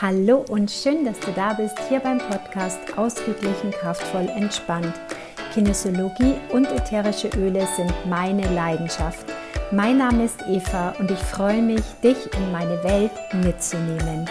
Hallo und schön, dass du da bist hier beim Podcast Ausgeglichen, kraftvoll, entspannt. Kinesiologie und ätherische Öle sind meine Leidenschaft. Mein Name ist Eva und ich freue mich, dich in meine Welt mitzunehmen.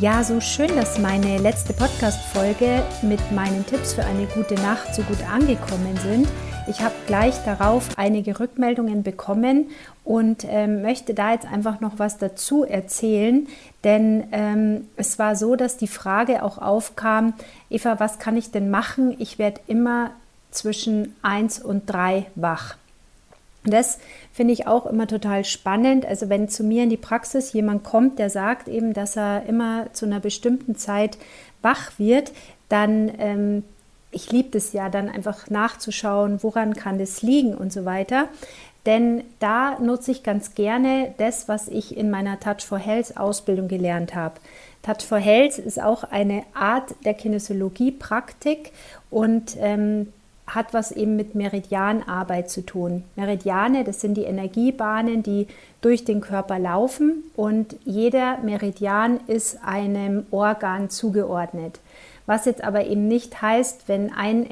Ja, so schön, dass meine letzte Podcast-Folge mit meinen Tipps für eine gute Nacht so gut angekommen sind. Ich habe gleich darauf einige Rückmeldungen bekommen und ähm, möchte da jetzt einfach noch was dazu erzählen, denn ähm, es war so, dass die Frage auch aufkam, Eva, was kann ich denn machen? Ich werde immer zwischen 1 und 3 wach. Das finde ich auch immer total spannend. Also wenn zu mir in die Praxis jemand kommt, der sagt eben, dass er immer zu einer bestimmten Zeit wach wird, dann ähm, ich liebe es ja dann einfach nachzuschauen, woran kann das liegen und so weiter. Denn da nutze ich ganz gerne das, was ich in meiner Touch for Health Ausbildung gelernt habe. Touch for Health ist auch eine Art der Kinesiologie-Praktik und ähm, hat was eben mit Meridianarbeit zu tun. Meridiane, das sind die Energiebahnen, die durch den Körper laufen und jeder Meridian ist einem Organ zugeordnet. Was jetzt aber eben nicht heißt, wenn ein,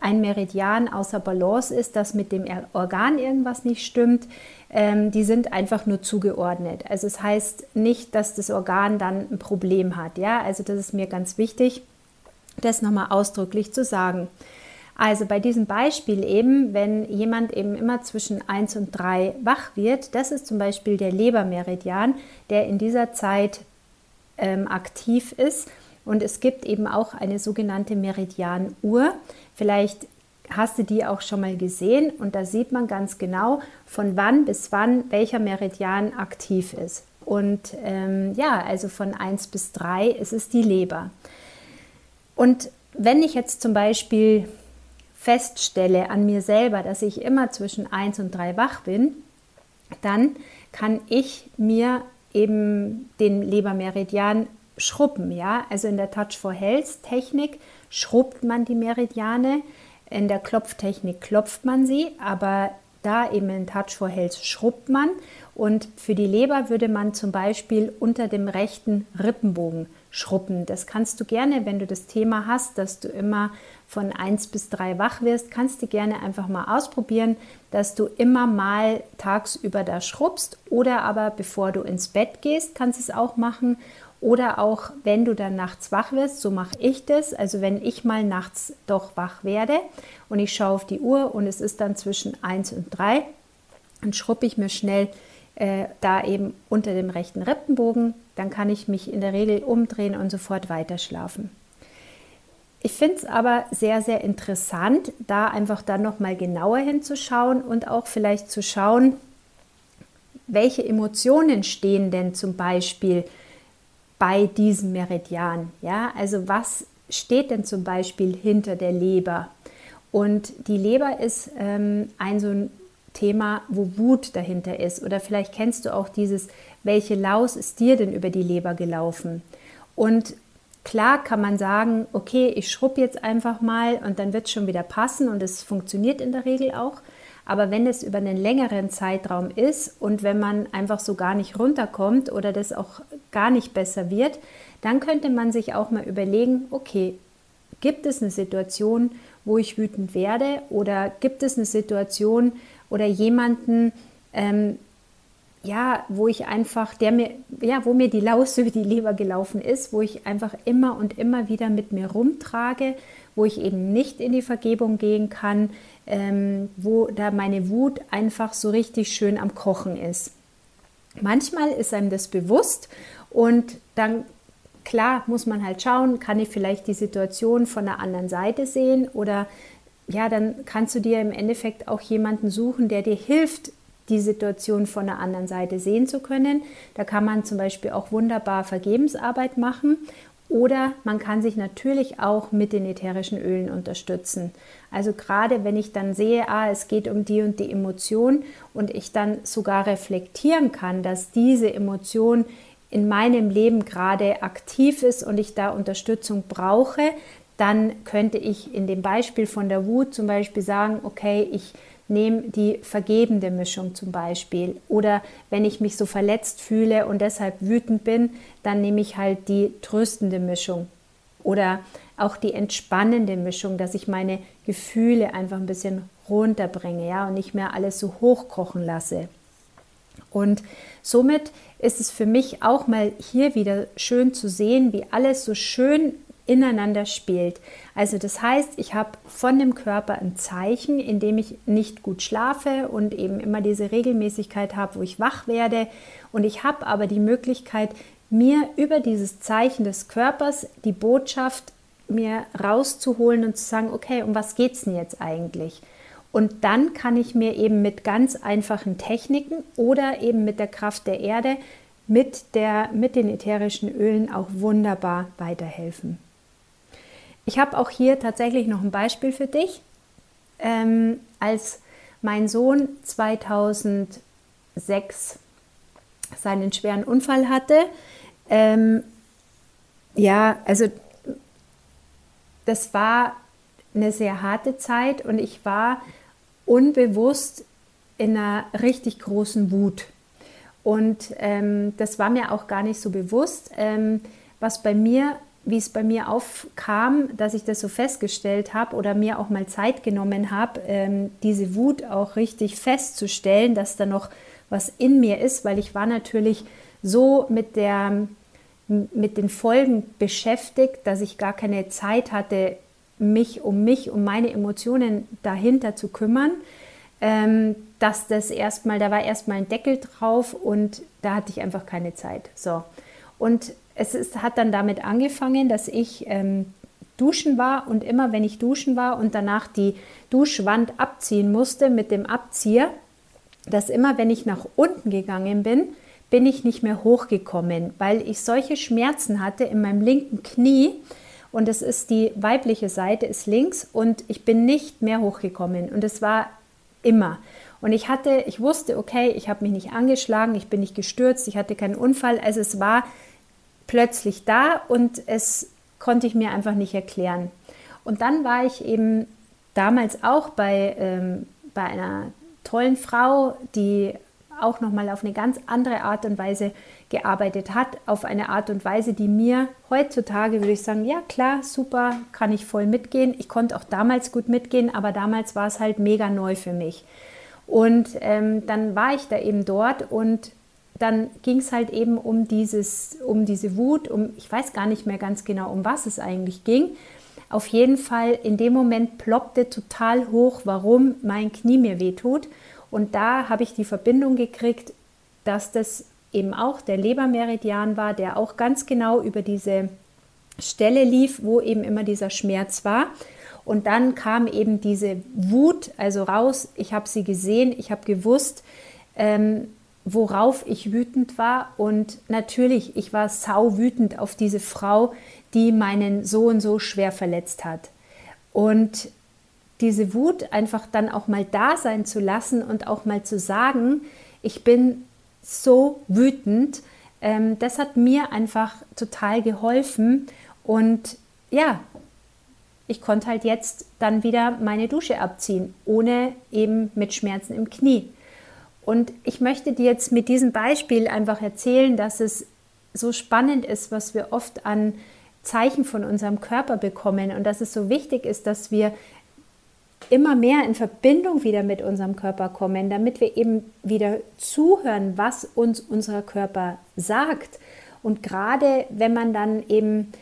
ein Meridian außer Balance ist, dass mit dem Organ irgendwas nicht stimmt. Ähm, die sind einfach nur zugeordnet. Also es heißt nicht, dass das Organ dann ein Problem hat. Ja, also das ist mir ganz wichtig, das nochmal ausdrücklich zu sagen. Also bei diesem Beispiel eben, wenn jemand eben immer zwischen 1 und 3 wach wird, das ist zum Beispiel der Lebermeridian, der in dieser Zeit ähm, aktiv ist und es gibt eben auch eine sogenannte Meridianuhr. Vielleicht hast du die auch schon mal gesehen und da sieht man ganz genau, von wann bis wann welcher Meridian aktiv ist. Und ähm, ja, also von 1 bis 3 ist es die Leber. Und wenn ich jetzt zum Beispiel feststelle an mir selber, dass ich immer zwischen 1 und 3 wach bin, dann kann ich mir eben den Lebermeridian schrubben, ja. Also in der Touch for Health Technik schrubbt man die Meridiane, in der Klopftechnik klopft man sie, aber da eben in Touch for Health schrubbt man und für die Leber würde man zum Beispiel unter dem rechten Rippenbogen schrubben. Das kannst du gerne, wenn du das Thema hast, dass du immer von 1 bis 3 wach wirst, kannst du gerne einfach mal ausprobieren, dass du immer mal tagsüber da schrubbst oder aber bevor du ins Bett gehst, kannst du es auch machen oder auch, wenn du dann nachts wach wirst, so mache ich das. Also wenn ich mal nachts doch wach werde und ich schaue auf die Uhr und es ist dann zwischen 1 und 3, dann schrubbe ich mir schnell äh, da eben unter dem rechten Rippenbogen. Dann kann ich mich in der Regel umdrehen und sofort weiter schlafen. Ich finde es aber sehr, sehr interessant, da einfach dann nochmal genauer hinzuschauen und auch vielleicht zu schauen, welche Emotionen stehen denn zum Beispiel bei diesem Meridian. Ja, also was steht denn zum Beispiel hinter der Leber? Und die Leber ist ähm, ein so ein Thema, wo Wut dahinter ist. Oder vielleicht kennst du auch dieses, welche Laus ist dir denn über die Leber gelaufen? Und klar kann man sagen, okay, ich schrub jetzt einfach mal und dann wird es schon wieder passen und es funktioniert in der Regel auch. Aber wenn es über einen längeren Zeitraum ist und wenn man einfach so gar nicht runterkommt oder das auch gar nicht besser wird, dann könnte man sich auch mal überlegen, okay, gibt es eine Situation, wo ich wütend werde oder gibt es eine Situation oder jemanden, ähm, ja, wo ich einfach, der mir, ja, wo mir die Laus über die Leber gelaufen ist, wo ich einfach immer und immer wieder mit mir rumtrage, wo ich eben nicht in die Vergebung gehen kann, ähm, wo da meine Wut einfach so richtig schön am Kochen ist. Manchmal ist einem das bewusst und dann klar muss man halt schauen, kann ich vielleicht die Situation von der anderen Seite sehen oder ja, dann kannst du dir im Endeffekt auch jemanden suchen, der dir hilft, die Situation von der anderen Seite sehen zu können. Da kann man zum Beispiel auch wunderbar Vergebensarbeit machen oder man kann sich natürlich auch mit den ätherischen Ölen unterstützen. Also gerade wenn ich dann sehe, ah, es geht um die und die Emotion und ich dann sogar reflektieren kann, dass diese Emotion in meinem Leben gerade aktiv ist und ich da Unterstützung brauche, dann könnte ich in dem Beispiel von der Wut zum Beispiel sagen, okay, ich nehme die vergebende Mischung zum Beispiel. Oder wenn ich mich so verletzt fühle und deshalb wütend bin, dann nehme ich halt die tröstende Mischung. Oder auch die entspannende Mischung, dass ich meine Gefühle einfach ein bisschen runterbringe, ja, und nicht mehr alles so hochkochen lasse. Und somit ist es für mich auch mal hier wieder schön zu sehen, wie alles so schön ineinander spielt. Also das heißt, ich habe von dem Körper ein Zeichen, in dem ich nicht gut schlafe und eben immer diese Regelmäßigkeit habe, wo ich wach werde. Und ich habe aber die Möglichkeit, mir über dieses Zeichen des Körpers die Botschaft mir rauszuholen und zu sagen, okay, um was geht es denn jetzt eigentlich? Und dann kann ich mir eben mit ganz einfachen Techniken oder eben mit der Kraft der Erde, mit, der, mit den ätherischen Ölen auch wunderbar weiterhelfen. Ich habe auch hier tatsächlich noch ein Beispiel für dich. Ähm, als mein Sohn 2006 seinen schweren Unfall hatte, ähm, ja, also das war eine sehr harte Zeit und ich war unbewusst in einer richtig großen Wut. Und ähm, das war mir auch gar nicht so bewusst, ähm, was bei mir, wie es bei mir aufkam, dass ich das so festgestellt habe oder mir auch mal Zeit genommen habe, ähm, diese Wut auch richtig festzustellen, dass da noch was in mir ist, weil ich war natürlich so mit der mit den Folgen beschäftigt, dass ich gar keine Zeit hatte, mich um mich, um meine Emotionen dahinter zu kümmern, ähm, dass das erstmal, da war erstmal ein Deckel drauf und da hatte ich einfach keine Zeit. So. Und es ist, hat dann damit angefangen, dass ich ähm, duschen war und immer wenn ich duschen war und danach die Duschwand abziehen musste mit dem Abzieher, dass immer wenn ich nach unten gegangen bin, bin ich nicht mehr hochgekommen, weil ich solche Schmerzen hatte in meinem linken Knie, und es ist die weibliche Seite, ist links und ich bin nicht mehr hochgekommen und es war immer. Und ich hatte, ich wusste, okay, ich habe mich nicht angeschlagen, ich bin nicht gestürzt, ich hatte keinen Unfall, also es war plötzlich da und es konnte ich mir einfach nicht erklären. Und dann war ich eben damals auch bei, ähm, bei einer tollen Frau, die auch nochmal auf eine ganz andere Art und Weise gearbeitet hat, auf eine Art und Weise, die mir heutzutage, würde ich sagen, ja klar, super, kann ich voll mitgehen. Ich konnte auch damals gut mitgehen, aber damals war es halt mega neu für mich. Und ähm, dann war ich da eben dort und dann ging es halt eben um dieses, um diese Wut, um, ich weiß gar nicht mehr ganz genau, um was es eigentlich ging. Auf jeden Fall in dem Moment ploppte total hoch, warum mein Knie mir wehtut. Und da habe ich die Verbindung gekriegt, dass das eben auch der Lebermeridian war, der auch ganz genau über diese Stelle lief, wo eben immer dieser Schmerz war. Und dann kam eben diese Wut also raus. Ich habe sie gesehen, ich habe gewusst, ähm, worauf ich wütend war. Und natürlich, ich war sau wütend auf diese Frau, die meinen Sohn so schwer verletzt hat. Und diese Wut einfach dann auch mal da sein zu lassen und auch mal zu sagen, ich bin so wütend. Ähm, das hat mir einfach total geholfen und ja, ich konnte halt jetzt dann wieder meine Dusche abziehen, ohne eben mit Schmerzen im Knie. Und ich möchte dir jetzt mit diesem Beispiel einfach erzählen, dass es so spannend ist, was wir oft an Zeichen von unserem Körper bekommen und dass es so wichtig ist, dass wir immer mehr in Verbindung wieder mit unserem Körper kommen, damit wir eben wieder zuhören, was uns unser Körper sagt. Und gerade wenn man dann eben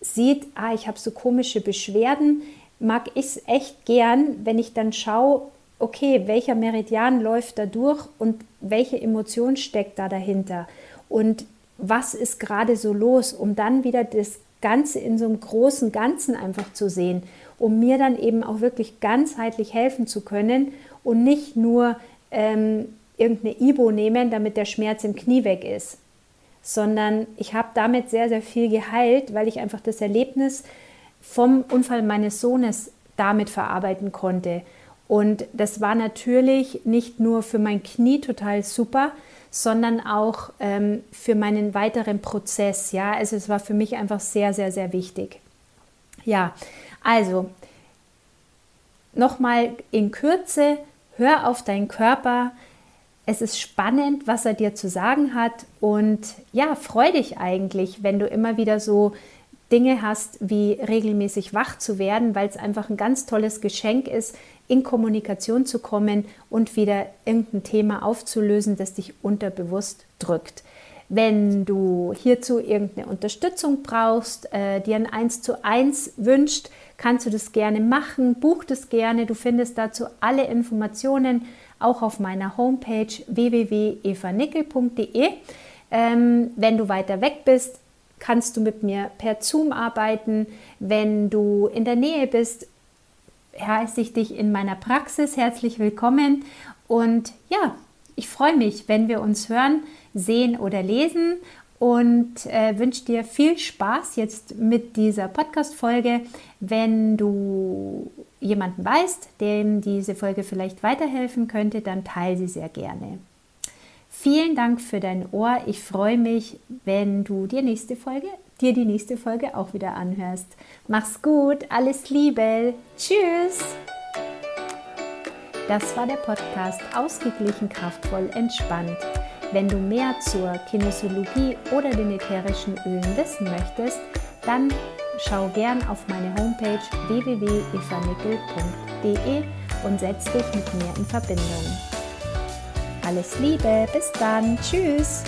sieht, ah, ich habe so komische Beschwerden, mag ich es echt gern, wenn ich dann schaue, okay, welcher Meridian läuft da durch und welche Emotion steckt da dahinter und was ist gerade so los, um dann wieder das Ganze in so einem großen Ganzen einfach zu sehen um mir dann eben auch wirklich ganzheitlich helfen zu können und nicht nur ähm, irgendeine Ibo nehmen, damit der Schmerz im Knie weg ist, sondern ich habe damit sehr, sehr viel geheilt, weil ich einfach das Erlebnis vom Unfall meines Sohnes damit verarbeiten konnte. Und das war natürlich nicht nur für mein Knie total super, sondern auch ähm, für meinen weiteren Prozess. Ja, also es war für mich einfach sehr, sehr, sehr wichtig. Ja, also, nochmal in Kürze, hör auf deinen Körper. Es ist spannend, was er dir zu sagen hat und ja, freu dich eigentlich, wenn du immer wieder so Dinge hast, wie regelmäßig wach zu werden, weil es einfach ein ganz tolles Geschenk ist, in Kommunikation zu kommen und wieder irgendein Thema aufzulösen, das dich unterbewusst drückt. Wenn du hierzu irgendeine Unterstützung brauchst, äh, dir ein 1 zu 1 wünscht, kannst du das gerne machen, buch das gerne. Du findest dazu alle Informationen auch auf meiner Homepage www.evanickel.de. Ähm, wenn du weiter weg bist, kannst du mit mir per Zoom arbeiten. Wenn du in der Nähe bist, heiße ich dich in meiner Praxis herzlich willkommen. Und ja, ich freue mich, wenn wir uns hören, sehen oder lesen und äh, wünsche dir viel Spaß jetzt mit dieser Podcast-Folge. Wenn du jemanden weißt, dem diese Folge vielleicht weiterhelfen könnte, dann teile sie sehr gerne. Vielen Dank für dein Ohr. Ich freue mich, wenn du dir nächste Folge, dir die nächste Folge auch wieder anhörst. Mach's gut, alles Liebe. Tschüss. Das war der Podcast Ausgeglichen, kraftvoll, entspannt. Wenn du mehr zur Kinesiologie oder den ätherischen Ölen wissen möchtest, dann schau gern auf meine Homepage www.evanickel.de und setz dich mit mir in Verbindung. Alles Liebe, bis dann, tschüss!